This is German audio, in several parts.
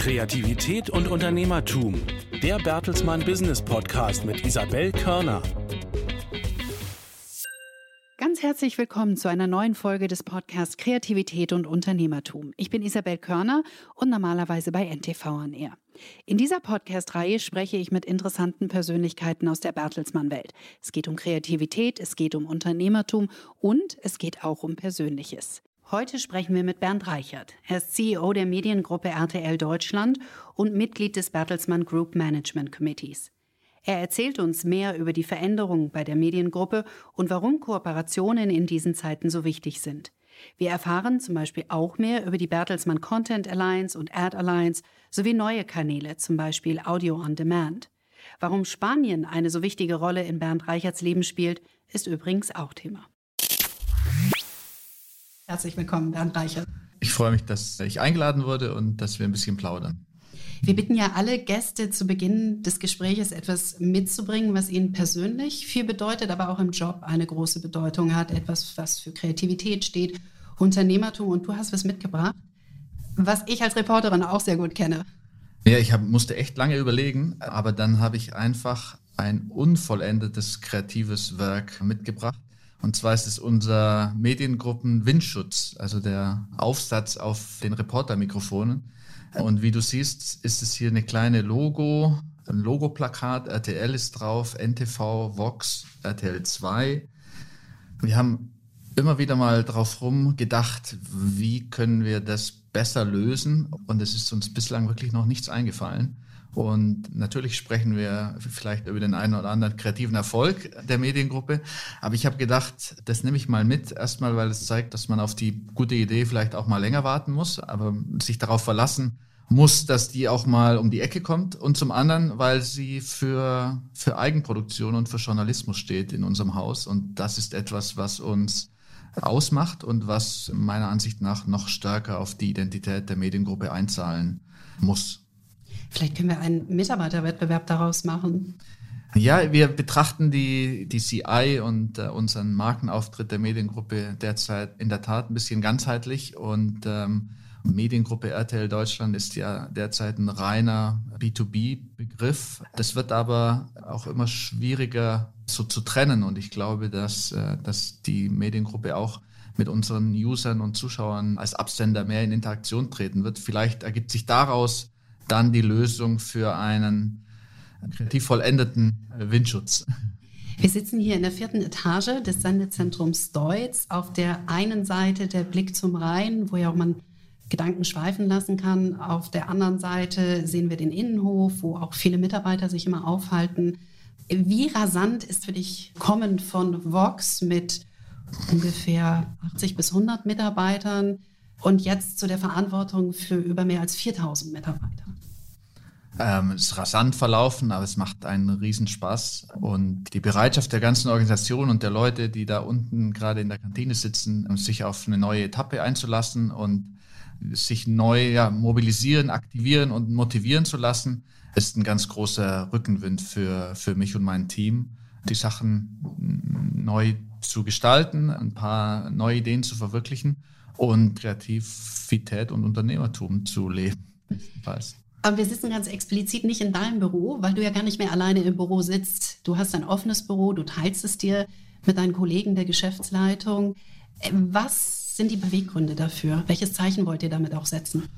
Kreativität und Unternehmertum. Der Bertelsmann Business Podcast mit Isabel Körner. Ganz herzlich willkommen zu einer neuen Folge des Podcasts Kreativität und Unternehmertum. Ich bin Isabel Körner und normalerweise bei NTV an Air. In dieser Podcast-Reihe spreche ich mit interessanten Persönlichkeiten aus der Bertelsmann-Welt. Es geht um Kreativität, es geht um Unternehmertum und es geht auch um Persönliches. Heute sprechen wir mit Bernd Reichert. Er ist CEO der Mediengruppe RTL Deutschland und Mitglied des Bertelsmann Group Management Committees. Er erzählt uns mehr über die Veränderungen bei der Mediengruppe und warum Kooperationen in diesen Zeiten so wichtig sind. Wir erfahren zum Beispiel auch mehr über die Bertelsmann Content Alliance und Ad Alliance sowie neue Kanäle, zum Beispiel Audio on Demand. Warum Spanien eine so wichtige Rolle in Bernd Reicherts Leben spielt, ist übrigens auch Thema. Herzlich willkommen, Bernd Reichert. Ich freue mich, dass ich eingeladen wurde und dass wir ein bisschen plaudern. Wir bitten ja alle Gäste zu Beginn des Gesprächs etwas mitzubringen, was ihnen persönlich viel bedeutet, aber auch im Job eine große Bedeutung hat, etwas, was für Kreativität steht, Unternehmertum. Und du hast was mitgebracht, was ich als Reporterin auch sehr gut kenne. Ja, ich hab, musste echt lange überlegen, aber dann habe ich einfach ein unvollendetes kreatives Werk mitgebracht. Und zwar ist es unser Mediengruppen Windschutz, also der Aufsatz auf den Reportermikrofonen. Und wie du siehst, ist es hier eine kleine Logo, ein Logoplakat, RTL ist drauf, NTV, Vox, RTL 2. Wir haben immer wieder mal drauf rum gedacht, wie können wir das besser lösen? Und es ist uns bislang wirklich noch nichts eingefallen. Und natürlich sprechen wir vielleicht über den einen oder anderen kreativen Erfolg der Mediengruppe. Aber ich habe gedacht, das nehme ich mal mit. Erstmal, weil es zeigt, dass man auf die gute Idee vielleicht auch mal länger warten muss, aber sich darauf verlassen muss, dass die auch mal um die Ecke kommt. Und zum anderen, weil sie für, für Eigenproduktion und für Journalismus steht in unserem Haus. Und das ist etwas, was uns ausmacht und was meiner Ansicht nach noch stärker auf die Identität der Mediengruppe einzahlen muss. Vielleicht können wir einen Mitarbeiterwettbewerb daraus machen. Ja, wir betrachten die, die CI und äh, unseren Markenauftritt der Mediengruppe derzeit in der Tat ein bisschen ganzheitlich und ähm, Mediengruppe RTL Deutschland ist ja derzeit ein reiner B2B-Begriff. Das wird aber auch immer schwieriger so zu trennen und ich glaube, dass, äh, dass die Mediengruppe auch mit unseren Usern und Zuschauern als Absender mehr in Interaktion treten wird. Vielleicht ergibt sich daraus dann die Lösung für einen kreativ vollendeten Windschutz. Wir sitzen hier in der vierten Etage des Sendezentrums Deutz. Auf der einen Seite der Blick zum Rhein, wo ja auch man Gedanken schweifen lassen kann. Auf der anderen Seite sehen wir den Innenhof, wo auch viele Mitarbeiter sich immer aufhalten. Wie rasant ist für dich kommen von Vox mit ungefähr 80 bis 100 Mitarbeitern und jetzt zu der Verantwortung für über mehr als 4000 Mitarbeiter? Ähm, es ist rasant verlaufen, aber es macht einen Riesenspaß. Und die Bereitschaft der ganzen Organisation und der Leute, die da unten gerade in der Kantine sitzen, sich auf eine neue Etappe einzulassen und sich neu ja, mobilisieren, aktivieren und motivieren zu lassen, ist ein ganz großer Rückenwind für, für mich und mein Team, die Sachen neu zu gestalten, ein paar neue Ideen zu verwirklichen und Kreativität und Unternehmertum zu leben. Weiß. Aber wir sitzen ganz explizit nicht in deinem Büro, weil du ja gar nicht mehr alleine im Büro sitzt. Du hast ein offenes Büro, du teilst es dir mit deinen Kollegen der Geschäftsleitung. Äh, was sind die Beweggründe dafür? Welches Zeichen wollt ihr damit auch setzen?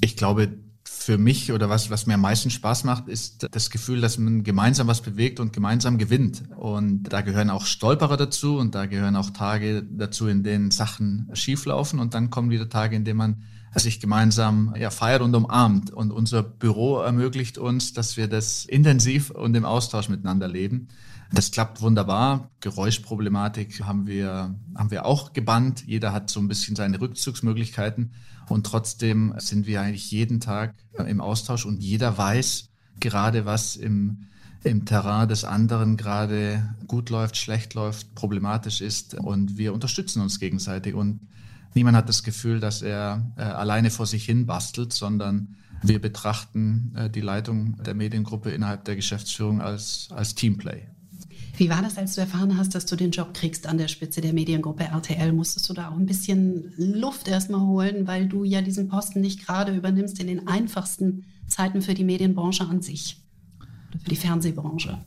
Ich glaube, für mich oder was, was mir am meisten Spaß macht, ist das Gefühl, dass man gemeinsam was bewegt und gemeinsam gewinnt. Und da gehören auch Stolperer dazu und da gehören auch Tage dazu, in denen Sachen schieflaufen und dann kommen wieder Tage, in denen man sich gemeinsam ja, feiert und umarmt. Und unser Büro ermöglicht uns, dass wir das intensiv und im Austausch miteinander leben. Das klappt wunderbar. Geräuschproblematik haben wir, haben wir auch gebannt. Jeder hat so ein bisschen seine Rückzugsmöglichkeiten. Und trotzdem sind wir eigentlich jeden Tag im Austausch und jeder weiß gerade, was im, im Terrain des anderen gerade gut läuft, schlecht läuft, problematisch ist. Und wir unterstützen uns gegenseitig. Und niemand hat das Gefühl, dass er äh, alleine vor sich hin bastelt, sondern wir betrachten äh, die Leitung der Mediengruppe innerhalb der Geschäftsführung als, als Teamplay. Wie war das, als du erfahren hast, dass du den Job kriegst an der Spitze der Mediengruppe RTL? Musstest du da auch ein bisschen Luft erstmal holen, weil du ja diesen Posten nicht gerade übernimmst in den einfachsten Zeiten für die Medienbranche an sich oder für die Fernsehbranche?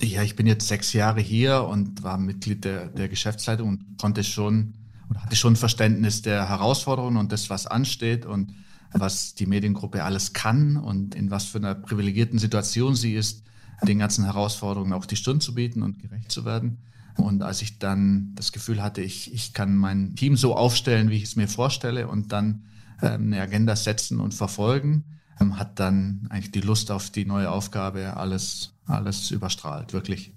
Ja, ich bin jetzt sechs Jahre hier und war Mitglied der, der Geschäftsleitung und konnte schon oder hatte schon Verständnis der Herausforderungen und des, was ansteht und was die Mediengruppe alles kann und in was für einer privilegierten Situation sie ist den ganzen Herausforderungen auch die Stirn zu bieten und gerecht zu werden. Und als ich dann das Gefühl hatte, ich, ich kann mein Team so aufstellen, wie ich es mir vorstelle und dann ähm, eine Agenda setzen und verfolgen, ähm, hat dann eigentlich die Lust auf die neue Aufgabe alles, alles überstrahlt, wirklich.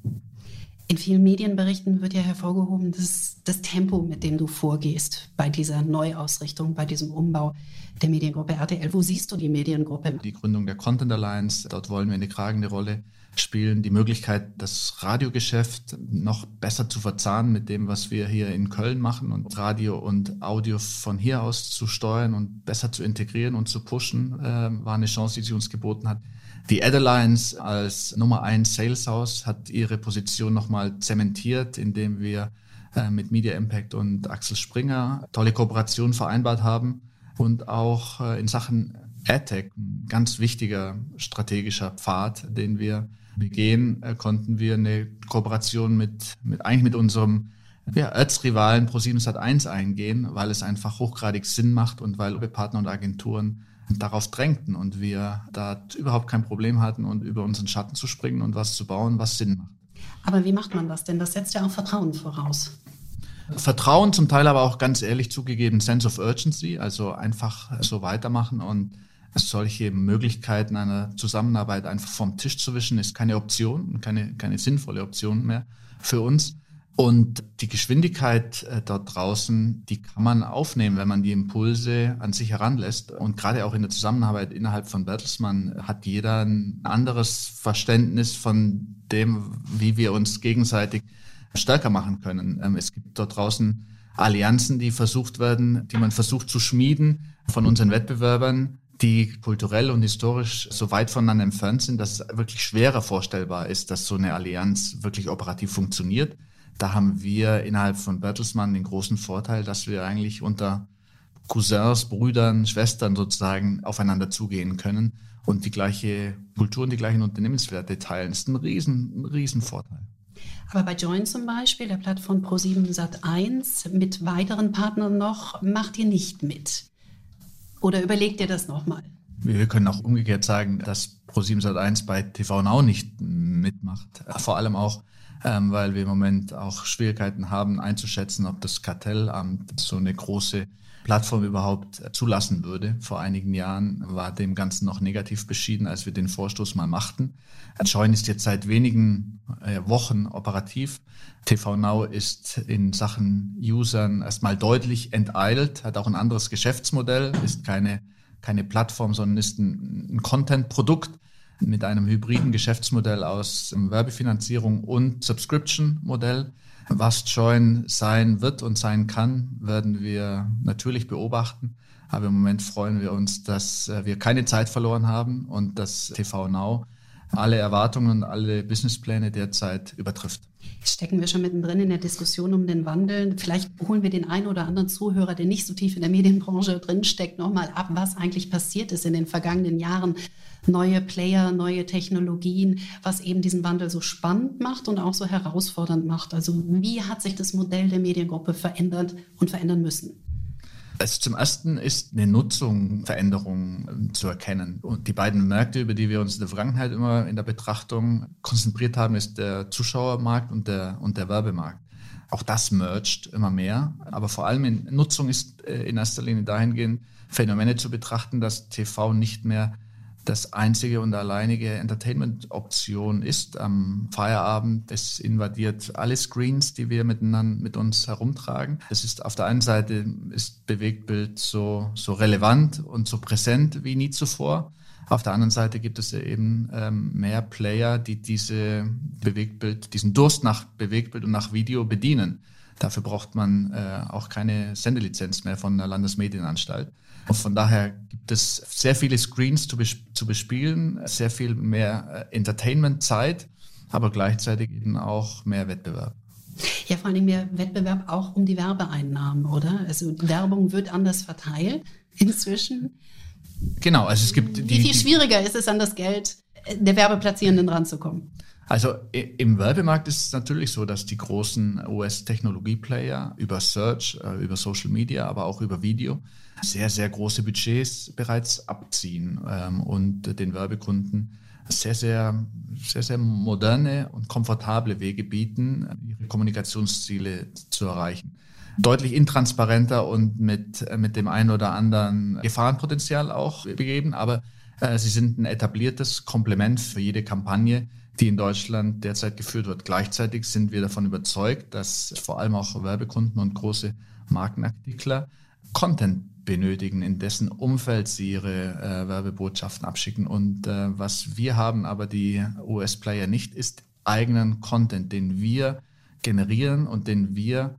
In vielen Medienberichten wird ja hervorgehoben, dass das Tempo, mit dem du vorgehst bei dieser Neuausrichtung, bei diesem Umbau der Mediengruppe RTL. Wo siehst du die Mediengruppe? Die Gründung der Content Alliance, dort wollen wir eine tragende Rolle spielen, die Möglichkeit, das Radiogeschäft noch besser zu verzahnen mit dem, was wir hier in Köln machen und Radio und Audio von hier aus zu steuern und besser zu integrieren und zu pushen, äh, war eine Chance, die sie uns geboten hat. Die Ad Alliance als Nummer eins Sales House hat ihre Position nochmal zementiert, indem wir äh, mit Media Impact und Axel Springer tolle Kooperationen vereinbart haben und auch äh, in Sachen AdTech, ein ganz wichtiger strategischer Pfad, den wir begehen, äh, konnten wir eine Kooperation mit, mit eigentlich mit unserem ja, Erzrivalen Pro7 1 eingehen, weil es einfach hochgradig Sinn macht und weil Partner und Agenturen darauf drängten und wir da überhaupt kein Problem hatten und über unseren Schatten zu springen und was zu bauen, was Sinn macht. Aber wie macht man das denn? Das setzt ja auch Vertrauen voraus. Vertrauen, zum Teil aber auch ganz ehrlich zugegeben, Sense of Urgency, also einfach so weitermachen und solche Möglichkeiten einer Zusammenarbeit einfach vom Tisch zu wischen, ist keine Option, keine, keine sinnvolle Option mehr für uns. Und die Geschwindigkeit äh, dort draußen, die kann man aufnehmen, wenn man die Impulse an sich heranlässt. Und gerade auch in der Zusammenarbeit innerhalb von Bertelsmann hat jeder ein anderes Verständnis von dem, wie wir uns gegenseitig stärker machen können. Ähm, es gibt dort draußen Allianzen, die versucht werden, die man versucht zu schmieden von unseren Wettbewerbern, die kulturell und historisch so weit voneinander entfernt sind, dass es wirklich schwerer vorstellbar ist, dass so eine Allianz wirklich operativ funktioniert. Da haben wir innerhalb von Bertelsmann den großen Vorteil, dass wir eigentlich unter Cousins, Brüdern, Schwestern sozusagen aufeinander zugehen können und die gleiche Kultur und die gleichen Unternehmenswerte teilen. Das ist ein riesen, ein riesen Vorteil. Aber bei Join zum Beispiel, der Plattform Pro7 Sat1, mit weiteren Partnern noch, macht ihr nicht mit. Oder überlegt ihr das nochmal? Wir können auch umgekehrt sagen, dass Pro7 Sat1 bei TV Now nicht mitmacht. Vor allem auch, ähm, weil wir im Moment auch Schwierigkeiten haben einzuschätzen, ob das Kartellamt so eine große Plattform überhaupt zulassen würde. Vor einigen Jahren war dem Ganzen noch negativ beschieden, als wir den Vorstoß mal machten. Join ist jetzt seit wenigen äh, Wochen operativ. TV Now ist in Sachen Usern erstmal deutlich enteilt, hat auch ein anderes Geschäftsmodell, ist keine, keine Plattform, sondern ist ein, ein Content-Produkt mit einem hybriden Geschäftsmodell aus Werbefinanzierung und Subscription-Modell. Was Join sein wird und sein kann, werden wir natürlich beobachten. Aber im Moment freuen wir uns, dass äh, wir keine Zeit verloren haben und dass TV Now alle Erwartungen und alle Businesspläne derzeit übertrifft. Stecken wir schon mittendrin in der Diskussion um den Wandel. Vielleicht holen wir den einen oder anderen Zuhörer, der nicht so tief in der Medienbranche drinsteckt, nochmal ab, was eigentlich passiert ist in den vergangenen Jahren neue Player, neue Technologien, was eben diesen Wandel so spannend macht und auch so herausfordernd macht. Also wie hat sich das Modell der Mediengruppe verändert und verändern müssen? Also zum ersten ist eine Nutzung, Veränderung ähm, zu erkennen. Und die beiden Märkte, über die wir uns in der Vergangenheit immer in der Betrachtung konzentriert haben, ist der Zuschauermarkt und der, und der Werbemarkt. Auch das mergt immer mehr. Aber vor allem in Nutzung ist äh, in erster Linie dahingehend, Phänomene zu betrachten, dass TV nicht mehr das einzige und alleinige Entertainment-Option ist. Am Feierabend, es invadiert alle Screens, die wir miteinander mit uns herumtragen. Es ist auf der einen Seite ist Bewegtbild so, so relevant und so präsent wie nie zuvor. Auf der anderen Seite gibt es eben ähm, mehr Player, die diese Bewegtbild, diesen Durst nach Bewegtbild und nach Video bedienen. Dafür braucht man äh, auch keine Sendelizenz mehr von der Landesmedienanstalt. Und von daher gibt es sehr viele Screens zu, bes zu bespielen, sehr viel mehr äh, Entertainment-Zeit. aber gleichzeitig eben auch mehr Wettbewerb. Ja, vor allem mehr Wettbewerb auch um die Werbeeinnahmen, oder? Also Werbung wird anders verteilt inzwischen. Genau, also es gibt. Die, Wie viel schwieriger ist es, an das Geld der Werbeplatzierenden ranzukommen? Also im Werbemarkt ist es natürlich so, dass die großen US-Technologie-Player über Search, äh, über Social Media, aber auch über Video sehr, sehr große Budgets bereits abziehen ähm, und den Werbekunden sehr, sehr, sehr, sehr moderne und komfortable Wege bieten, ihre Kommunikationsziele zu erreichen. Deutlich intransparenter und mit, mit dem einen oder anderen Gefahrenpotenzial auch begeben, aber äh, sie sind ein etabliertes Komplement für jede Kampagne, die in Deutschland derzeit geführt wird. Gleichzeitig sind wir davon überzeugt, dass vor allem auch Werbekunden und große Markenartikler Content benötigen, in dessen Umfeld sie ihre äh, Werbebotschaften abschicken. Und äh, was wir haben, aber die US-Player nicht, ist eigenen Content, den wir generieren und den wir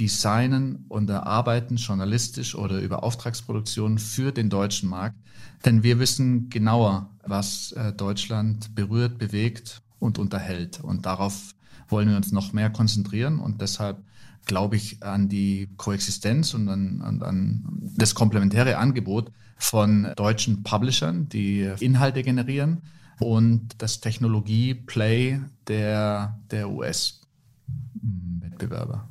designen und erarbeiten, journalistisch oder über Auftragsproduktion für den deutschen Markt. Denn wir wissen genauer, was äh, Deutschland berührt, bewegt und unterhält. Und darauf wollen wir uns noch mehr konzentrieren. Und deshalb glaube ich an die Koexistenz und an, an, an das komplementäre Angebot von deutschen Publishern, die Inhalte generieren und das Technologie-Play der, der US-Wettbewerber.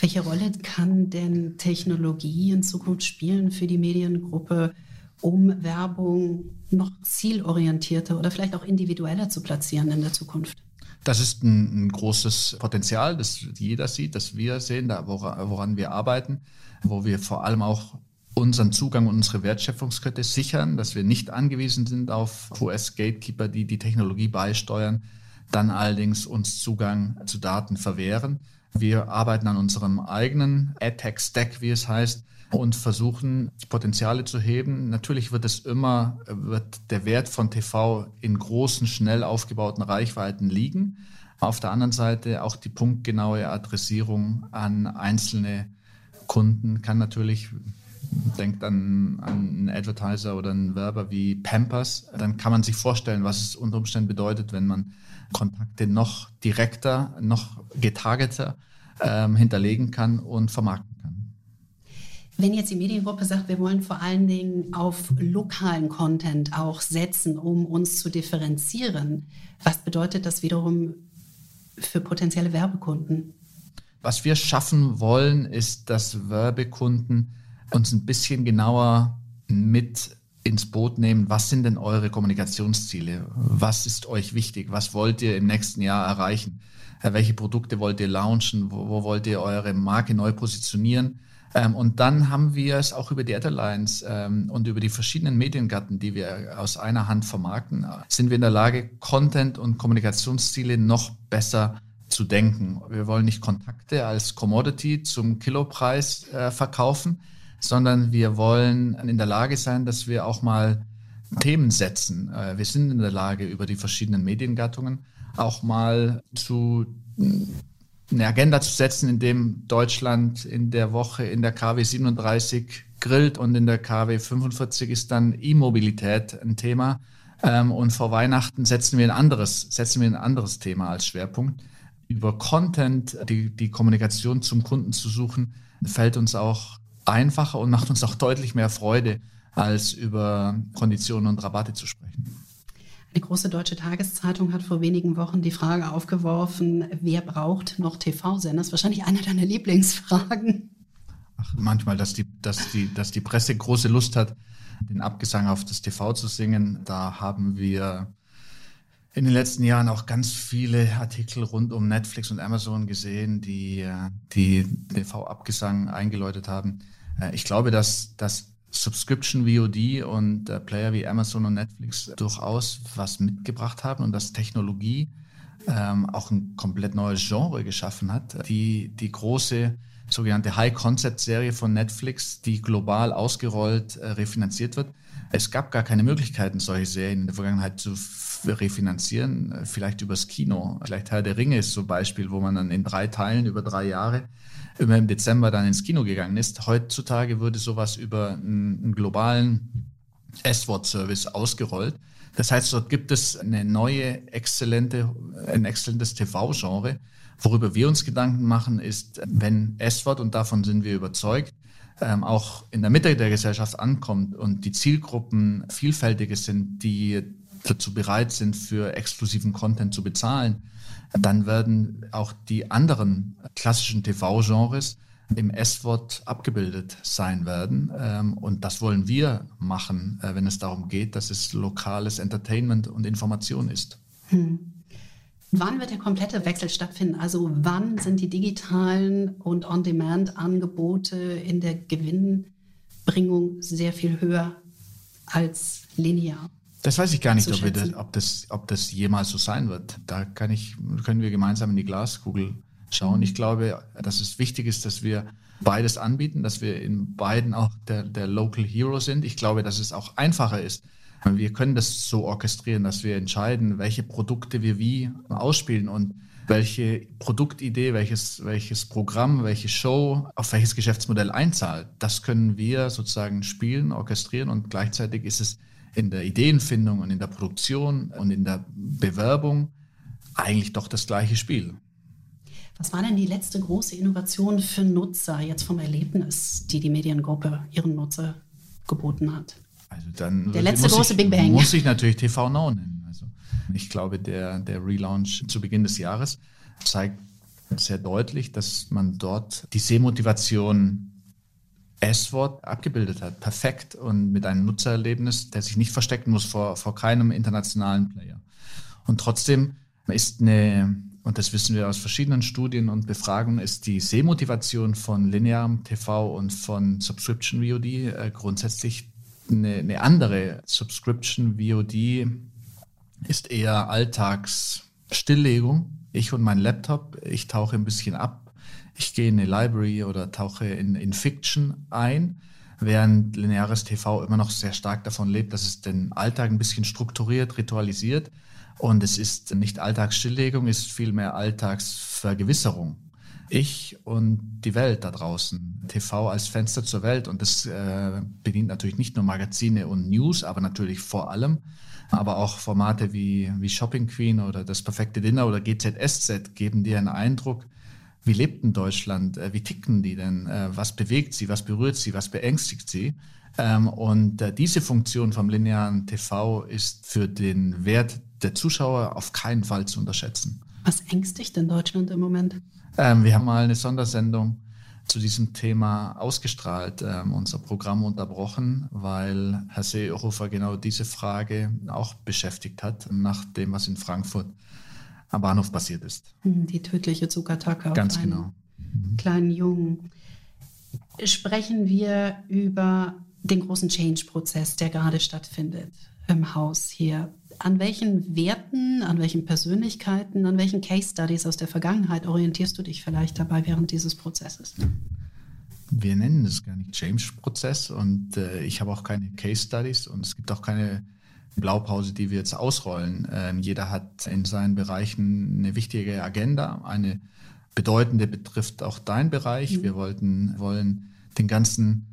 Welche Rolle kann denn Technologie in Zukunft spielen für die Mediengruppe, um Werbung noch zielorientierter oder vielleicht auch individueller zu platzieren in der Zukunft? Das ist ein, ein, großes Potenzial, das jeder sieht, das wir sehen, da woran, woran wir arbeiten, wo wir vor allem auch unseren Zugang und unsere Wertschöpfungskette sichern, dass wir nicht angewiesen sind auf US-Gatekeeper, die die Technologie beisteuern, dann allerdings uns Zugang zu Daten verwehren. Wir arbeiten an unserem eigenen AdTech-Stack, wie es heißt, und versuchen, Potenziale zu heben. Natürlich wird es immer, wird der Wert von TV in großen, schnell aufgebauten Reichweiten liegen. Auf der anderen Seite auch die punktgenaue Adressierung an einzelne Kunden kann natürlich, denkt an, an einen Advertiser oder einen Werber wie Pampers, dann kann man sich vorstellen, was es unter Umständen bedeutet, wenn man Kontakte noch direkter, noch getargeter ähm, hinterlegen kann und vermarkten kann. Wenn jetzt die Mediengruppe sagt, wir wollen vor allen Dingen auf lokalen Content auch setzen, um uns zu differenzieren, was bedeutet das wiederum für potenzielle Werbekunden? Was wir schaffen wollen, ist, dass Werbekunden uns ein bisschen genauer mit ins Boot nehmen, was sind denn eure Kommunikationsziele? Was ist euch wichtig? Was wollt ihr im nächsten Jahr erreichen? Äh, welche Produkte wollt ihr launchen? Wo, wo wollt ihr eure Marke neu positionieren? Ähm, und dann haben wir es auch über die Airlines ähm, und über die verschiedenen Mediengatten, die wir aus einer Hand vermarkten, sind wir in der Lage, Content und Kommunikationsziele noch besser zu denken. Wir wollen nicht Kontakte als Commodity zum Kilopreis äh, verkaufen, sondern wir wollen in der Lage sein, dass wir auch mal Themen setzen. Äh, wir sind in der Lage, über die verschiedenen Mediengattungen auch mal zu eine Agenda zu setzen, in dem Deutschland in der Woche in der KW 37 grillt und in der KW 45 ist dann E-Mobilität ein Thema. Ähm, und vor Weihnachten setzen wir ein anderes, setzen wir ein anderes Thema als Schwerpunkt. Über Content, die, die Kommunikation zum Kunden zu suchen, fällt uns auch einfacher und macht uns auch deutlich mehr Freude, als über Konditionen und Rabatte zu sprechen. Eine große deutsche Tageszeitung hat vor wenigen Wochen die Frage aufgeworfen, wer braucht noch TV-Sender? Das ist wahrscheinlich einer deiner Lieblingsfragen. Ach, manchmal, dass die, dass, die, dass die Presse große Lust hat, den Abgesang auf das TV zu singen. Da haben wir in den letzten Jahren auch ganz viele Artikel rund um Netflix und Amazon gesehen, die die TV-Abgesang eingeläutet haben. Äh, ich glaube, dass, dass Subscription VOD und äh, Player wie Amazon und Netflix durchaus was mitgebracht haben und dass Technologie ähm, auch ein komplett neues Genre geschaffen hat. Die, die große sogenannte High-Concept-Serie von Netflix, die global ausgerollt äh, refinanziert wird. Es gab gar keine Möglichkeiten, solche Serien in der Vergangenheit zu refinanzieren, äh, vielleicht übers Kino. Vielleicht Herr der Ringe ist so ein Beispiel, wo man dann in drei Teilen über drei Jahre immer im Dezember dann ins Kino gegangen ist. Heutzutage würde sowas über einen, einen globalen S-Wort-Service ausgerollt. Das heißt, dort gibt es eine neue, exzellente, ein exzellentes TV-Genre. Worüber wir uns Gedanken machen, ist, wenn S-Wort, und davon sind wir überzeugt, ähm, auch in der Mitte der Gesellschaft ankommt und die Zielgruppen vielfältige sind, die dazu bereit sind, für exklusiven Content zu bezahlen, dann werden auch die anderen klassischen TV-Genres im S-Wort abgebildet sein werden. Ähm, und das wollen wir machen, äh, wenn es darum geht, dass es lokales Entertainment und Information ist. Hm. Wann wird der komplette Wechsel stattfinden? Also wann sind die digitalen und On-Demand-Angebote in der Gewinnbringung sehr viel höher als linear? Das weiß ich gar nicht, ob, das, ob, das, ob das jemals so sein wird. Da kann ich, können wir gemeinsam in die Glaskugel schauen. Ich glaube, dass es wichtig ist, dass wir beides anbieten, dass wir in beiden auch der, der Local Hero sind. Ich glaube, dass es auch einfacher ist. Wir können das so orchestrieren, dass wir entscheiden, welche Produkte wir wie ausspielen und welche Produktidee, welches, welches Programm, welche Show auf welches Geschäftsmodell einzahlt. Das können wir sozusagen spielen, orchestrieren und gleichzeitig ist es in der Ideenfindung und in der Produktion und in der Bewerbung eigentlich doch das gleiche Spiel. Was war denn die letzte große Innovation für Nutzer jetzt vom Erlebnis, die die Mediengruppe ihren Nutzer geboten hat? Also dann der letzte große ich, Big Bang. Muss ich natürlich TV Now nennen. Also ich glaube, der, der Relaunch zu Beginn des Jahres zeigt sehr deutlich, dass man dort die Sehmotivation S-Wort abgebildet hat. Perfekt und mit einem Nutzererlebnis, der sich nicht verstecken muss vor, vor keinem internationalen Player. Und trotzdem ist eine, und das wissen wir aus verschiedenen Studien und Befragungen, ist die Sehmotivation von linearem TV und von Subscription VOD äh, grundsätzlich eine, eine andere. Subscription VOD ist eher Alltagsstilllegung. Ich und mein Laptop, ich tauche ein bisschen ab ich gehe in eine Library oder tauche in, in Fiction ein, während lineares TV immer noch sehr stark davon lebt, dass es den Alltag ein bisschen strukturiert, ritualisiert. Und es ist nicht Alltagsstilllegung, es ist vielmehr Alltagsvergewisserung. Ich und die Welt da draußen. TV als Fenster zur Welt. Und das äh, bedient natürlich nicht nur Magazine und News, aber natürlich vor allem. Aber auch Formate wie, wie Shopping Queen oder das perfekte Dinner oder GZSZ geben dir einen Eindruck, wie lebt denn Deutschland? Äh, wie ticken die denn? Äh, was bewegt sie? Was berührt sie? Was beängstigt sie? Ähm, und äh, diese Funktion vom linearen TV ist für den Wert der Zuschauer auf keinen Fall zu unterschätzen. Was ängstigt denn Deutschland im Moment? Ähm, wir haben mal eine Sondersendung zu diesem Thema ausgestrahlt, ähm, unser Programm unterbrochen, weil Herr Seehofer genau diese Frage auch beschäftigt hat, nach dem, was in Frankfurt am Bahnhof passiert ist. Die tödliche Zugattacke Ganz auf einen genau. Mhm. kleinen Jungen. Sprechen wir über den großen Change-Prozess, der gerade stattfindet im Haus hier. An welchen Werten, an welchen Persönlichkeiten, an welchen Case Studies aus der Vergangenheit orientierst du dich vielleicht dabei während dieses Prozesses? Wir nennen es gar nicht Change-Prozess und äh, ich habe auch keine Case Studies und es gibt auch keine Blaupause, die wir jetzt ausrollen. Ähm, jeder hat in seinen Bereichen eine wichtige Agenda. Eine bedeutende betrifft auch deinen Bereich. Mhm. Wir wollten, wollen den ganzen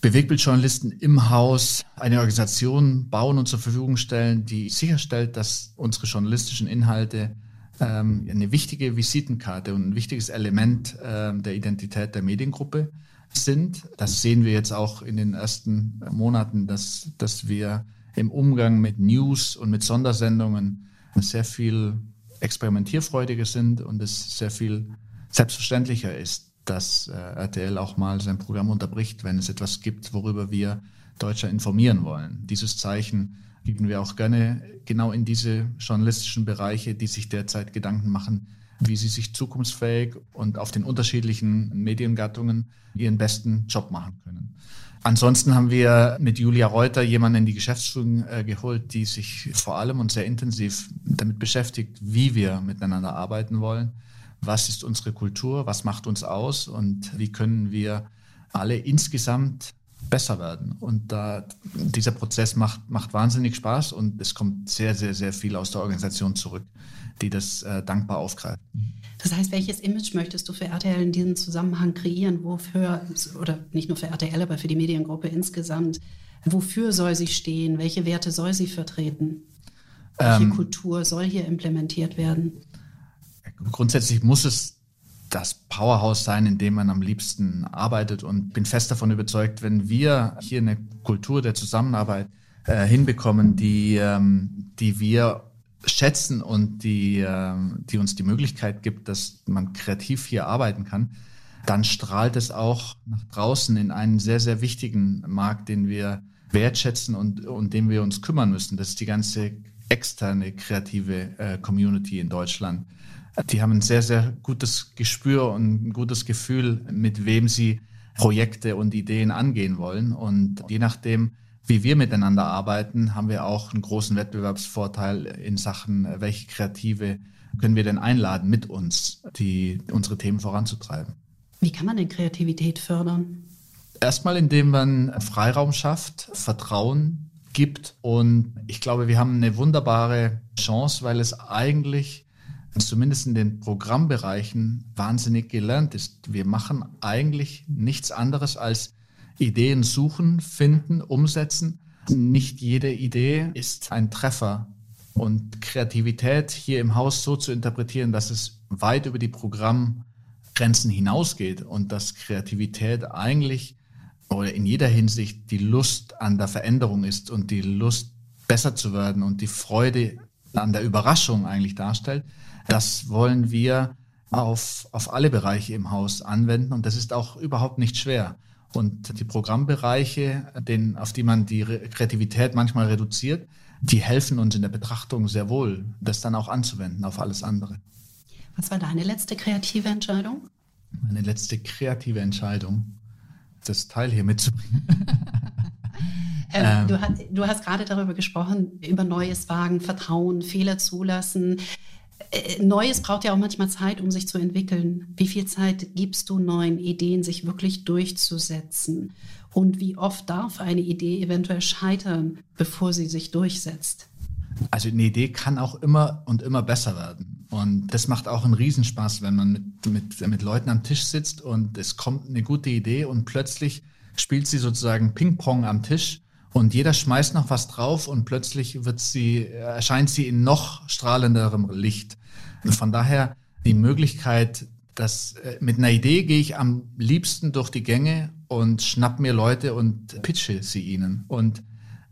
Bewegtbildjournalisten im Haus eine Organisation bauen und zur Verfügung stellen, die sicherstellt, dass unsere journalistischen Inhalte ähm, eine wichtige Visitenkarte und ein wichtiges Element ähm, der Identität der Mediengruppe sind. Das sehen wir jetzt auch in den ersten Monaten, dass, dass wir im Umgang mit News und mit Sondersendungen sehr viel experimentierfreudiger sind und es sehr viel selbstverständlicher ist, dass äh, RTL auch mal sein Programm unterbricht, wenn es etwas gibt, worüber wir Deutscher informieren wollen. Dieses Zeichen geben wir auch gerne genau in diese journalistischen Bereiche, die sich derzeit Gedanken machen, wie sie sich zukunftsfähig und auf den unterschiedlichen Mediengattungen ihren besten Job machen können. Ansonsten haben wir mit Julia Reuter jemanden in die Geschäftsführung äh, geholt, die sich vor allem und sehr intensiv damit beschäftigt, wie wir miteinander arbeiten wollen. Was ist unsere Kultur? Was macht uns aus? Und wie können wir alle insgesamt besser werden? Und da, dieser Prozess macht, macht wahnsinnig Spaß und es kommt sehr, sehr, sehr viel aus der Organisation zurück, die das äh, dankbar aufgreift. Das heißt, welches Image möchtest du für RTL in diesem Zusammenhang kreieren? Wofür, oder nicht nur für RTL, aber für die Mediengruppe insgesamt, wofür soll sie stehen? Welche Werte soll sie vertreten? Welche ähm, Kultur soll hier implementiert werden? Grundsätzlich muss es das Powerhouse sein, in dem man am liebsten arbeitet und bin fest davon überzeugt, wenn wir hier eine Kultur der Zusammenarbeit äh, hinbekommen, die, ähm, die wir schätzen und die, äh, die uns die Möglichkeit gibt, dass man kreativ hier arbeiten kann, dann strahlt es auch nach draußen in einen sehr, sehr wichtigen Markt, den wir wertschätzen und um den wir uns kümmern müssen. Das ist die ganze externe kreative äh, Community in Deutschland. Die haben ein sehr, sehr gutes Gespür und ein gutes Gefühl, mit wem sie Projekte und Ideen angehen wollen. Und je nachdem, wie wir miteinander arbeiten, haben wir auch einen großen Wettbewerbsvorteil in Sachen, welche Kreative können wir denn einladen, mit uns die, unsere Themen voranzutreiben. Wie kann man denn Kreativität fördern? Erstmal, indem man Freiraum schafft, Vertrauen gibt. Und ich glaube, wir haben eine wunderbare Chance, weil es eigentlich zumindest in den Programmbereichen wahnsinnig gelernt ist. Wir machen eigentlich nichts anderes als Ideen suchen, finden, umsetzen. Nicht jede Idee ist ein Treffer. Und Kreativität hier im Haus so zu interpretieren, dass es weit über die Programmgrenzen hinausgeht und dass Kreativität eigentlich oder in jeder Hinsicht die Lust an der Veränderung ist und die Lust besser zu werden und die Freude an der Überraschung eigentlich darstellt, das wollen wir auf, auf alle Bereiche im Haus anwenden und das ist auch überhaupt nicht schwer. Und die Programmbereiche, den, auf die man die Kreativität manchmal reduziert, die helfen uns in der Betrachtung sehr wohl, das dann auch anzuwenden auf alles andere. Was war deine letzte kreative Entscheidung? Meine letzte kreative Entscheidung, das Teil hier mitzubringen. ähm, ähm, du, hast, du hast gerade darüber gesprochen, über Neues wagen, Vertrauen, Fehler zulassen. Äh, Neues braucht ja auch manchmal Zeit, um sich zu entwickeln. Wie viel Zeit gibst du neuen Ideen, sich wirklich durchzusetzen? Und wie oft darf eine Idee eventuell scheitern, bevor sie sich durchsetzt? Also eine Idee kann auch immer und immer besser werden. Und das macht auch einen Riesenspaß, wenn man mit, mit, mit Leuten am Tisch sitzt und es kommt eine gute Idee und plötzlich spielt sie sozusagen Ping-Pong am Tisch und jeder schmeißt noch was drauf und plötzlich wird sie, erscheint sie in noch strahlenderem Licht. Von daher die Möglichkeit, dass äh, mit einer Idee gehe ich am liebsten durch die Gänge und schnapp mir Leute und pitche sie ihnen. Und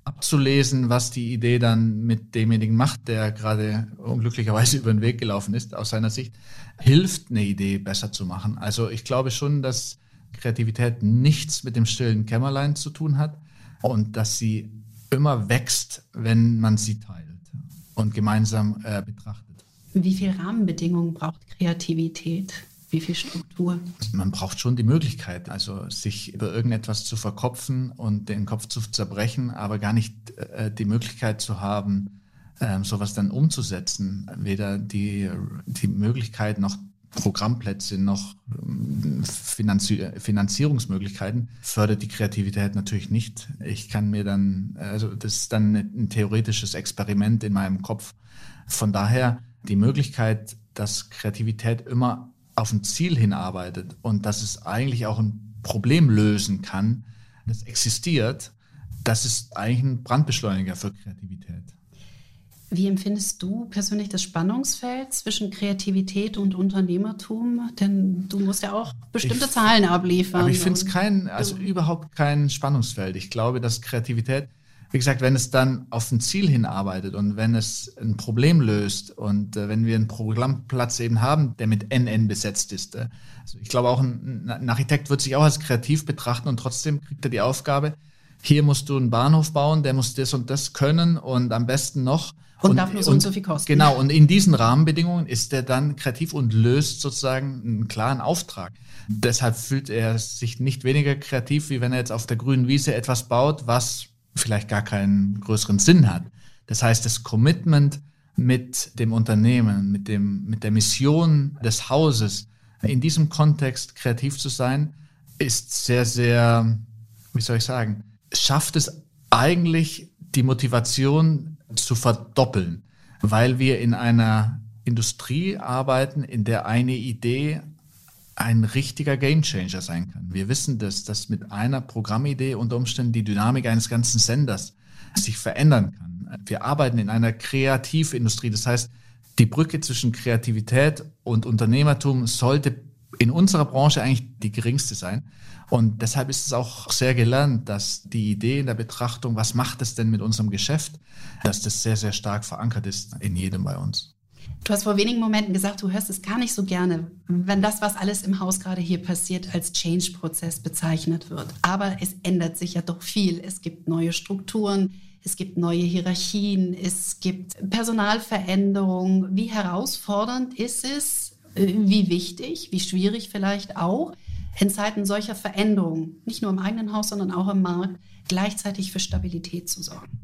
abzulesen, was die Idee dann mit demjenigen macht, der gerade unglücklicherweise über den Weg gelaufen ist, aus seiner Sicht, hilft eine Idee besser zu machen. Also ich glaube schon, dass Kreativität nichts mit dem stillen Kämmerlein zu tun hat, und dass sie immer wächst, wenn man sie teilt und gemeinsam äh, betrachtet. Wie viel Rahmenbedingungen braucht Kreativität? Wie viel Struktur? Man braucht schon die Möglichkeit, also sich über irgendetwas zu verkopfen und den Kopf zu zerbrechen, aber gar nicht äh, die Möglichkeit zu haben, äh, sowas dann umzusetzen. Weder die, die Möglichkeit noch Programmplätze, noch ähm, Finanzi Finanzierungsmöglichkeiten, fördert die Kreativität natürlich nicht. Ich kann mir dann, also das ist dann ein theoretisches Experiment in meinem Kopf. Von daher die Möglichkeit, dass Kreativität immer auf ein Ziel hinarbeitet und dass es eigentlich auch ein Problem lösen kann, das existiert, das ist eigentlich ein Brandbeschleuniger für Kreativität. Wie empfindest du persönlich das Spannungsfeld zwischen Kreativität und Unternehmertum? Denn du musst ja auch bestimmte ich, Zahlen abliefern. Aber ich finde es kein, also überhaupt kein Spannungsfeld. Ich glaube, dass Kreativität, wie gesagt, wenn es dann auf ein Ziel hinarbeitet und wenn es ein Problem löst und äh, wenn wir einen Programmplatz eben haben, der mit NN besetzt ist. Äh, also ich glaube auch, ein, ein Architekt wird sich auch als kreativ betrachten und trotzdem kriegt er die Aufgabe, hier musst du einen Bahnhof bauen, der muss das und das können und am besten noch und, und darf nur so und, und so viel kosten. Genau, und in diesen Rahmenbedingungen ist er dann kreativ und löst sozusagen einen klaren Auftrag. Deshalb fühlt er sich nicht weniger kreativ, wie wenn er jetzt auf der grünen Wiese etwas baut, was vielleicht gar keinen größeren Sinn hat. Das heißt, das Commitment mit dem Unternehmen, mit, dem, mit der Mission des Hauses, in diesem Kontext kreativ zu sein, ist sehr, sehr, wie soll ich sagen, schafft es eigentlich die Motivation zu verdoppeln, weil wir in einer Industrie arbeiten, in der eine Idee ein richtiger Gamechanger sein kann. Wir wissen das, dass mit einer Programmidee unter Umständen die Dynamik eines ganzen Senders sich verändern kann. Wir arbeiten in einer Kreativindustrie. Das heißt, die Brücke zwischen Kreativität und Unternehmertum sollte in unserer Branche eigentlich die geringste sein. Und deshalb ist es auch sehr gelernt, dass die Idee in der Betrachtung, was macht es denn mit unserem Geschäft, dass das sehr, sehr stark verankert ist in jedem bei uns. Du hast vor wenigen Momenten gesagt, du hörst es gar nicht so gerne, wenn das, was alles im Haus gerade hier passiert, als Change-Prozess bezeichnet wird. Aber es ändert sich ja doch viel. Es gibt neue Strukturen, es gibt neue Hierarchien, es gibt Personalveränderungen. Wie herausfordernd ist es, wie wichtig, wie schwierig vielleicht auch, in Zeiten solcher Veränderungen, nicht nur im eigenen Haus, sondern auch im Markt, gleichzeitig für Stabilität zu sorgen?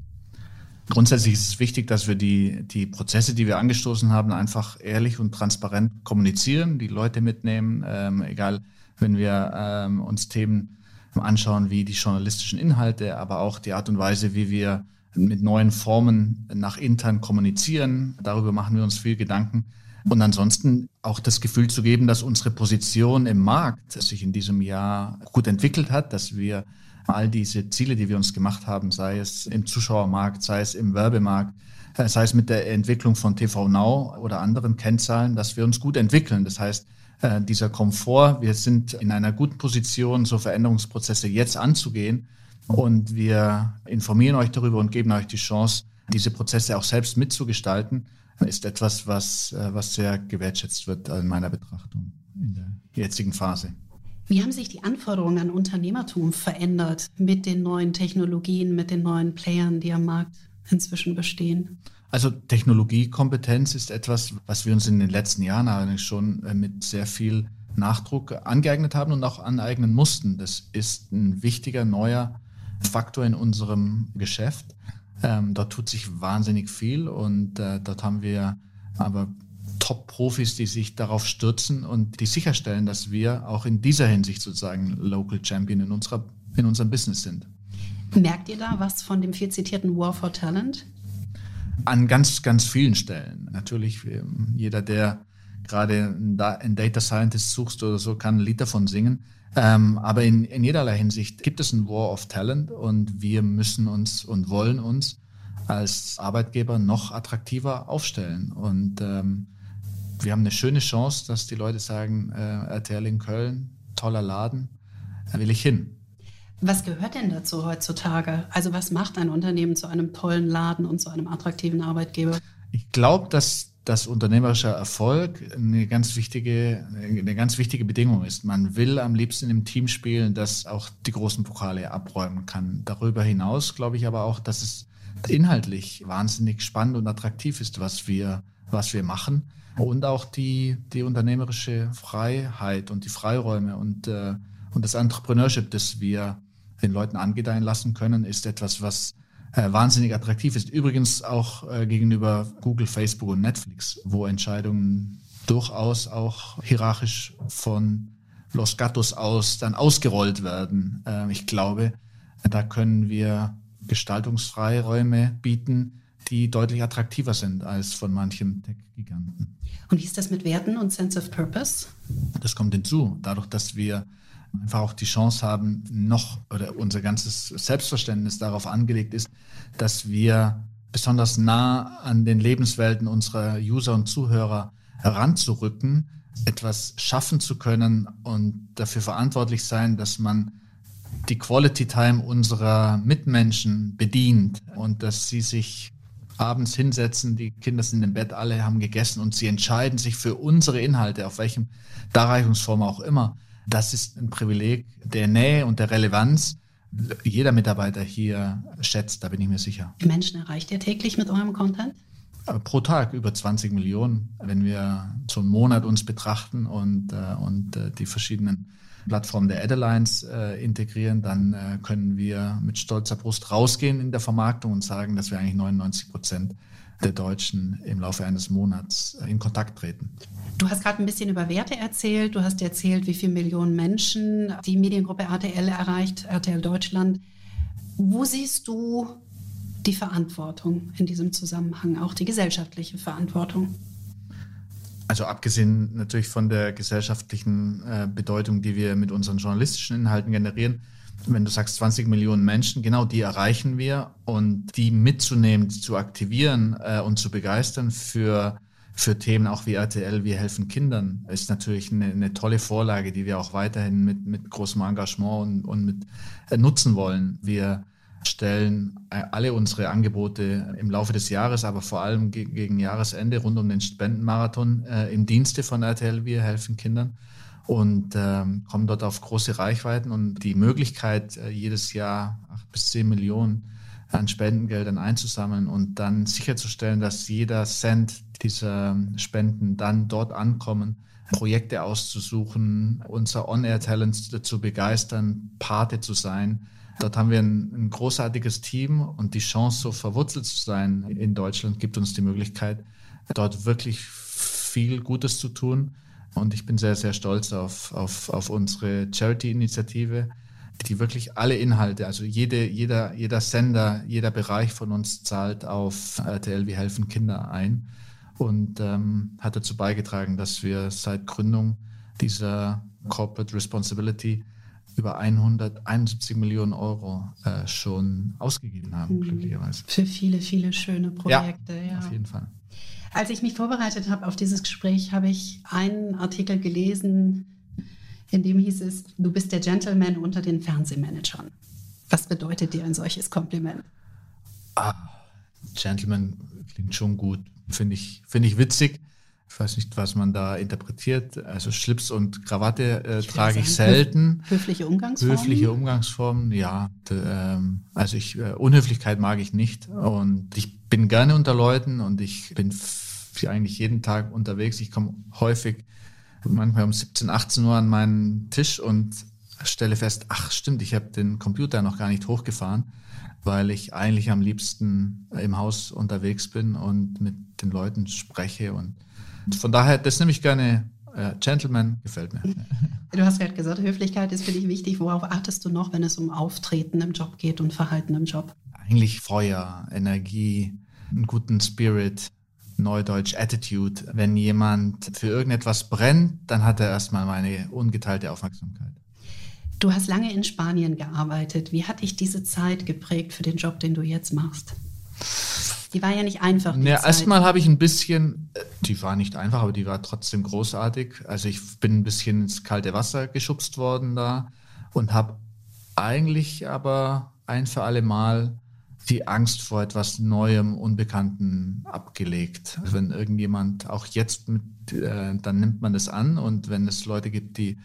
Grundsätzlich ist es wichtig, dass wir die, die Prozesse, die wir angestoßen haben, einfach ehrlich und transparent kommunizieren, die Leute mitnehmen, ähm, egal wenn wir ähm, uns Themen anschauen wie die journalistischen Inhalte, aber auch die Art und Weise, wie wir mit neuen Formen nach intern kommunizieren. Darüber machen wir uns viel Gedanken. Und ansonsten auch das Gefühl zu geben, dass unsere Position im Markt sich in diesem Jahr gut entwickelt hat, dass wir all diese Ziele, die wir uns gemacht haben, sei es im Zuschauermarkt, sei es im Werbemarkt, sei es mit der Entwicklung von TV Now oder anderen Kennzahlen, dass wir uns gut entwickeln. Das heißt, äh, dieser Komfort. Wir sind in einer guten Position, so Veränderungsprozesse jetzt anzugehen. Und wir informieren euch darüber und geben euch die Chance, diese Prozesse auch selbst mitzugestalten, ist etwas, was, äh, was sehr gewertschätzt wird in meiner Betrachtung in der jetzigen Phase. Wie haben sich die Anforderungen an Unternehmertum verändert mit den neuen Technologien, mit den neuen Playern, die am Markt inzwischen bestehen? Also Technologiekompetenz ist etwas, was wir uns in den letzten Jahren eigentlich schon äh, mit sehr viel Nachdruck angeeignet haben und auch aneignen mussten. Das ist ein wichtiger neuer Faktor in unserem Geschäft. Ähm, dort tut sich wahnsinnig viel und äh, dort haben wir aber Top-Profis, die sich darauf stürzen und die sicherstellen, dass wir auch in dieser Hinsicht sozusagen Local Champion in, unserer, in unserem Business sind. Merkt ihr da was von dem viel zitierten War for Talent? An ganz, ganz vielen Stellen. Natürlich, ähm, jeder, der gerade einen Data Scientist suchst oder so, kann ein Lied davon singen. Ähm, aber in, in jederlei Hinsicht gibt es ein War of Talent und wir müssen uns und wollen uns als Arbeitgeber noch attraktiver aufstellen. Und ähm, wir haben eine schöne Chance, dass die Leute sagen, äh, RTL in Köln, toller Laden, da will ich hin. Was gehört denn dazu heutzutage? Also was macht ein Unternehmen zu einem tollen Laden und zu einem attraktiven Arbeitgeber? Ich glaube, dass das unternehmerischer Erfolg eine ganz wichtige, eine ganz wichtige Bedingung ist. Man will am liebsten im Team spielen, das auch die großen Pokale abräumen kann. Darüber hinaus glaube ich aber auch, dass es inhaltlich wahnsinnig spannend und attraktiv ist, was wir, was wir machen. Und auch die, die unternehmerische Freiheit und die Freiräume und, äh, und das Entrepreneurship, das wir den Leuten angedeihen lassen können, ist etwas, was äh, wahnsinnig attraktiv ist. Übrigens auch äh, gegenüber Google, Facebook und Netflix, wo Entscheidungen durchaus auch hierarchisch von Los Gatos aus dann ausgerollt werden. Äh, ich glaube, da können wir Gestaltungsfreiräume bieten, die deutlich attraktiver sind als von manchen Tech-Giganten. Und wie ist das mit Werten und Sense of Purpose? Das kommt hinzu. Dadurch, dass wir einfach auch die Chance haben, noch oder unser ganzes Selbstverständnis darauf angelegt ist, dass wir besonders nah an den Lebenswelten unserer User und Zuhörer heranzurücken, etwas schaffen zu können und dafür verantwortlich sein, dass man die Quality Time unserer Mitmenschen bedient und dass sie sich abends hinsetzen, die Kinder sind im Bett, alle haben gegessen und sie entscheiden sich für unsere Inhalte, auf welchem Darreichungsform auch immer, das ist ein Privileg der Nähe und der Relevanz. Jeder Mitarbeiter hier schätzt, da bin ich mir sicher. Die Menschen erreicht ihr täglich mit eurem Content? Äh, pro Tag über 20 Millionen, wenn wir zum Monat uns betrachten und, äh, und äh, die verschiedenen Plattformen der Adelines integrieren, dann können wir mit stolzer Brust rausgehen in der Vermarktung und sagen, dass wir eigentlich 99 Prozent der Deutschen im Laufe eines Monats in Kontakt treten. Du hast gerade ein bisschen über Werte erzählt. Du hast erzählt, wie viele Millionen Menschen die Mediengruppe RTL erreicht, RTL Deutschland. Wo siehst du die Verantwortung in diesem Zusammenhang, auch die gesellschaftliche Verantwortung? Also abgesehen natürlich von der gesellschaftlichen äh, Bedeutung, die wir mit unseren journalistischen Inhalten generieren, wenn du sagst 20 Millionen Menschen, genau die erreichen wir und die mitzunehmen, die zu aktivieren äh, und zu begeistern für, für Themen auch wie RTL, wir helfen Kindern, ist natürlich eine, eine tolle Vorlage, die wir auch weiterhin mit, mit großem Engagement und, und mit äh, nutzen wollen. Wir stellen äh, alle unsere Angebote im Laufe des Jahres, aber vor allem ge gegen Jahresende rund um den Spendenmarathon äh, im Dienste von RTL, wir helfen Kindern und ähm, kommen dort auf große Reichweiten und die Möglichkeit, äh, jedes Jahr acht bis zehn Millionen an Spendengeldern einzusammeln und dann sicherzustellen, dass jeder Cent dieser Spenden dann dort ankommen, Projekte auszusuchen, unser On-Air-Talent zu begeistern, Pate zu sein. Dort haben wir ein, ein, großartiges Team und die Chance, so verwurzelt zu sein in Deutschland, gibt uns die Möglichkeit, dort wirklich viel Gutes zu tun. Und ich bin sehr, sehr stolz auf, auf, auf unsere Charity-Initiative, die wirklich alle Inhalte, also jede, jeder, jeder Sender, jeder Bereich von uns zahlt auf RTL Wir helfen Kinder ein und ähm, hat dazu beigetragen, dass wir seit Gründung dieser Corporate Responsibility über 171 Millionen Euro äh, schon ausgegeben haben, mhm. glücklicherweise. Für viele, viele schöne Projekte. Ja, ja. auf jeden Fall. Als ich mich vorbereitet habe auf dieses Gespräch, habe ich einen Artikel gelesen, in dem hieß es, du bist der Gentleman unter den Fernsehmanagern. Was bedeutet dir ein solches Kompliment? Ah, Gentleman klingt schon gut. Finde ich, find ich witzig. Ich weiß nicht, was man da interpretiert. Also Schlips und Krawatte äh, ich trage ich selten. Höfliche Umgangsformen? Höfliche Umgangsformen, ja. ähm, also ich, äh, Unhöflichkeit mag ich nicht. Und ich bin gerne unter Leuten und ich bin eigentlich jeden Tag unterwegs. Ich komme häufig, manchmal um 17, 18 Uhr an meinen Tisch und stelle fest, ach stimmt, ich habe den Computer noch gar nicht hochgefahren, weil ich eigentlich am liebsten im Haus unterwegs bin und mit den Leuten spreche und von daher, das nehme ich gerne. Äh, Gentleman gefällt mir. Du hast gerade gesagt, Höflichkeit ist für dich wichtig. Worauf achtest du noch, wenn es um Auftreten im Job geht und Verhalten im Job? Eigentlich Feuer, Energie, einen guten Spirit, Neudeutsch Attitude. Wenn jemand für irgendetwas brennt, dann hat er erstmal meine ungeteilte Aufmerksamkeit. Du hast lange in Spanien gearbeitet. Wie hat dich diese Zeit geprägt für den Job, den du jetzt machst? Die war ja nicht einfach. Ja, erstmal habe ich ein bisschen, äh, die war nicht einfach, aber die war trotzdem großartig. Also ich bin ein bisschen ins kalte Wasser geschubst worden da und habe eigentlich aber ein für alle Mal die Angst vor etwas Neuem, Unbekannten abgelegt. Also wenn irgendjemand auch jetzt mit, äh, dann nimmt man das an und wenn es Leute gibt, die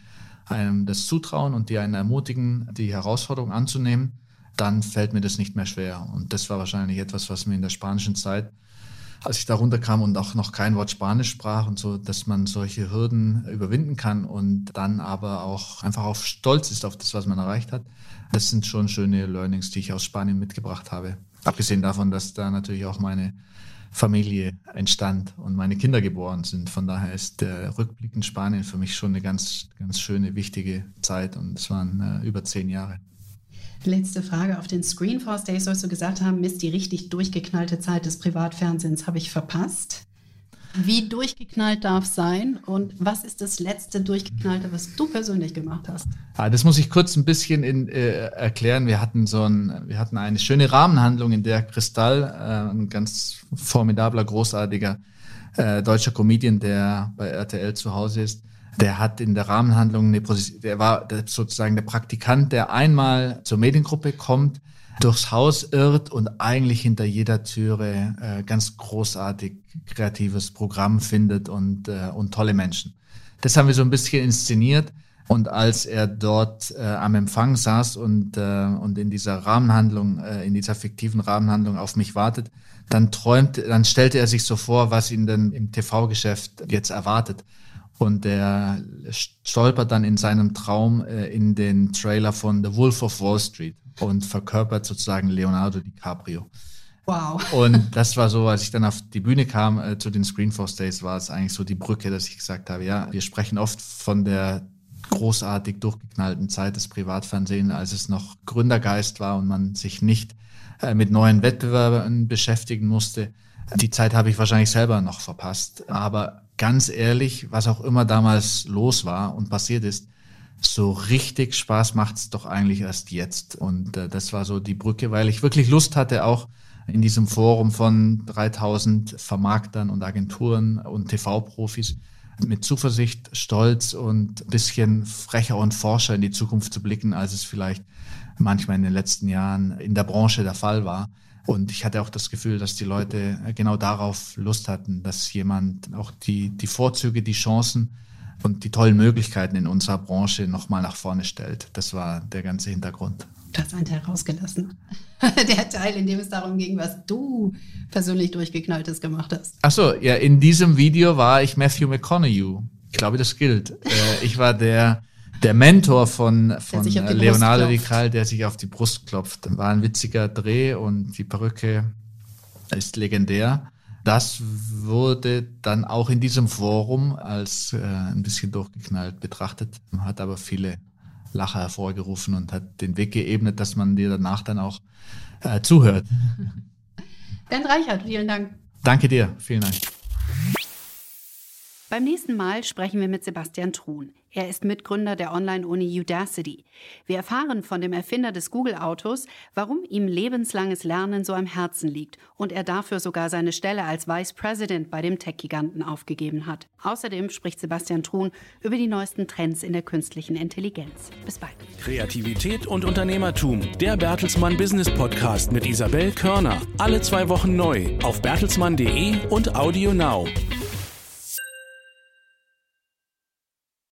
einem das zutrauen und die einen ermutigen, die Herausforderung anzunehmen, dann fällt mir das nicht mehr schwer. Und das war wahrscheinlich etwas, was mir in der spanischen Zeit, als ich da runterkam und auch noch kein Wort Spanisch sprach und so, dass man solche Hürden überwinden kann und dann aber auch einfach auf stolz ist auf das, was man erreicht hat. Das sind schon schöne Learnings, die ich aus Spanien mitgebracht habe. Abgesehen davon, dass da natürlich auch meine Familie entstand und meine Kinder geboren sind. Von daher ist der Rückblick in Spanien für mich schon eine ganz, ganz schöne, wichtige Zeit und es waren äh, über zehn Jahre. Letzte Frage. Auf den Screenforce Days sollst du gesagt haben, Mist, die richtig durchgeknallte Zeit des Privatfernsehens habe ich verpasst. Wie durchgeknallt darf sein und was ist das letzte durchgeknallte, was du persönlich gemacht hast? Ah, das muss ich kurz ein bisschen in, äh, erklären. Wir hatten so ein, wir hatten eine schöne Rahmenhandlung, in der Kristall, äh, ein ganz formidabler, großartiger äh, deutscher Comedian, der bei RTL zu Hause ist, der hat in der Rahmenhandlung eine Position, der war sozusagen der Praktikant, der einmal zur Mediengruppe kommt, durchs Haus irrt und eigentlich hinter jeder Türe äh, ganz großartig kreatives Programm findet und, äh, und tolle Menschen. Das haben wir so ein bisschen inszeniert. Und als er dort äh, am Empfang saß und, äh, und in dieser Rahmenhandlung, äh, in dieser fiktiven Rahmenhandlung auf mich wartet, dann träumt, dann stellte er sich so vor, was ihn denn im TV-Geschäft jetzt erwartet. Und er stolpert dann in seinem Traum äh, in den Trailer von The Wolf of Wall Street und verkörpert sozusagen Leonardo DiCaprio. Wow. Und das war so, als ich dann auf die Bühne kam äh, zu den Screenforce Days, war es eigentlich so die Brücke, dass ich gesagt habe, ja, wir sprechen oft von der großartig durchgeknallten Zeit des Privatfernsehens, als es noch Gründergeist war und man sich nicht äh, mit neuen Wettbewerbern beschäftigen musste. Die Zeit habe ich wahrscheinlich selber noch verpasst. Aber ganz ehrlich, was auch immer damals los war und passiert ist, so richtig Spaß macht es doch eigentlich erst jetzt. Und äh, das war so die Brücke, weil ich wirklich Lust hatte, auch in diesem Forum von 3000 Vermarktern und Agenturen und TV-Profis mit Zuversicht, Stolz und bisschen frecher und forscher in die Zukunft zu blicken, als es vielleicht manchmal in den letzten Jahren in der Branche der Fall war. Und ich hatte auch das Gefühl, dass die Leute genau darauf Lust hatten, dass jemand auch die, die Vorzüge, die Chancen und die tollen Möglichkeiten in unserer Branche nochmal nach vorne stellt. Das war der ganze Hintergrund. Du hast einen Teil rausgelassen. der Teil, in dem es darum ging, was du persönlich durchgeknalltes gemacht hast. Ach so, ja, in diesem Video war ich Matthew McConaughey. Ich glaube, das gilt. Äh, ich war der, der Mentor von, von Leonardo DiCaprio, der sich auf die Brust klopft. War ein witziger Dreh und die Perücke ist legendär. Das wurde dann auch in diesem Forum als äh, ein bisschen durchgeknallt betrachtet, hat aber viele Lacher hervorgerufen und hat den Weg geebnet, dass man dir danach dann auch äh, zuhört. Bernd Reichert, vielen Dank. Danke dir, vielen Dank. Beim nächsten Mal sprechen wir mit Sebastian Truhn. Er ist Mitgründer der Online-Uni Udacity. Wir erfahren von dem Erfinder des Google-Autos, warum ihm lebenslanges Lernen so am Herzen liegt und er dafür sogar seine Stelle als Vice President bei dem Tech-Giganten aufgegeben hat. Außerdem spricht Sebastian Truhn über die neuesten Trends in der künstlichen Intelligenz. Bis bald. Kreativität und Unternehmertum. Der Bertelsmann Business Podcast mit Isabel Körner. Alle zwei Wochen neu auf bertelsmann.de und Audio Now.